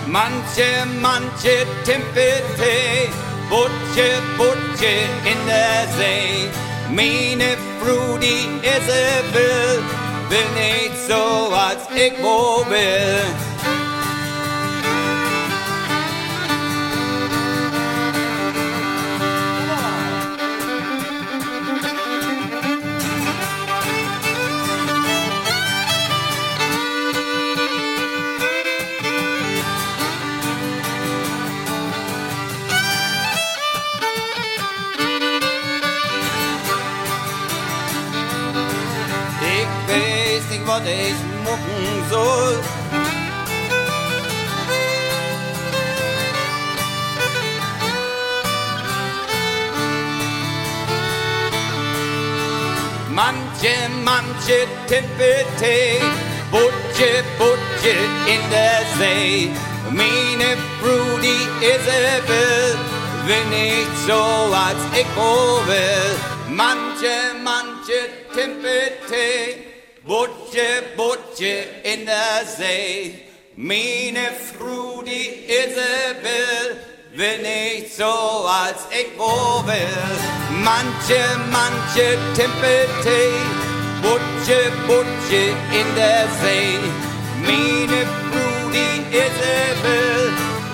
Manche, manche Timpete, Butche, Butche in der See. Meine Frudi Isabel will nicht so, als ich wo will. Manche, manche Tippete, Butche, Butche in der See. Meine Brudi Isabel will nicht so, als ich will. Manche, manche Tippete, Butche, Butche in der See. Meine Frudi Isabel will nicht so, als ich wo will. Manche, manche Timpete, Butche, Butche in der See. Meine Brudi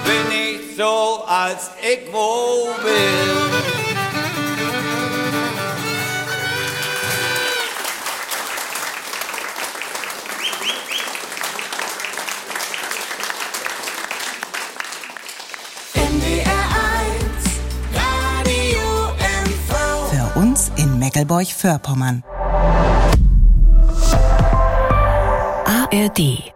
will nicht so, als ich wo will. Meckelburg-Vorpommern. ARD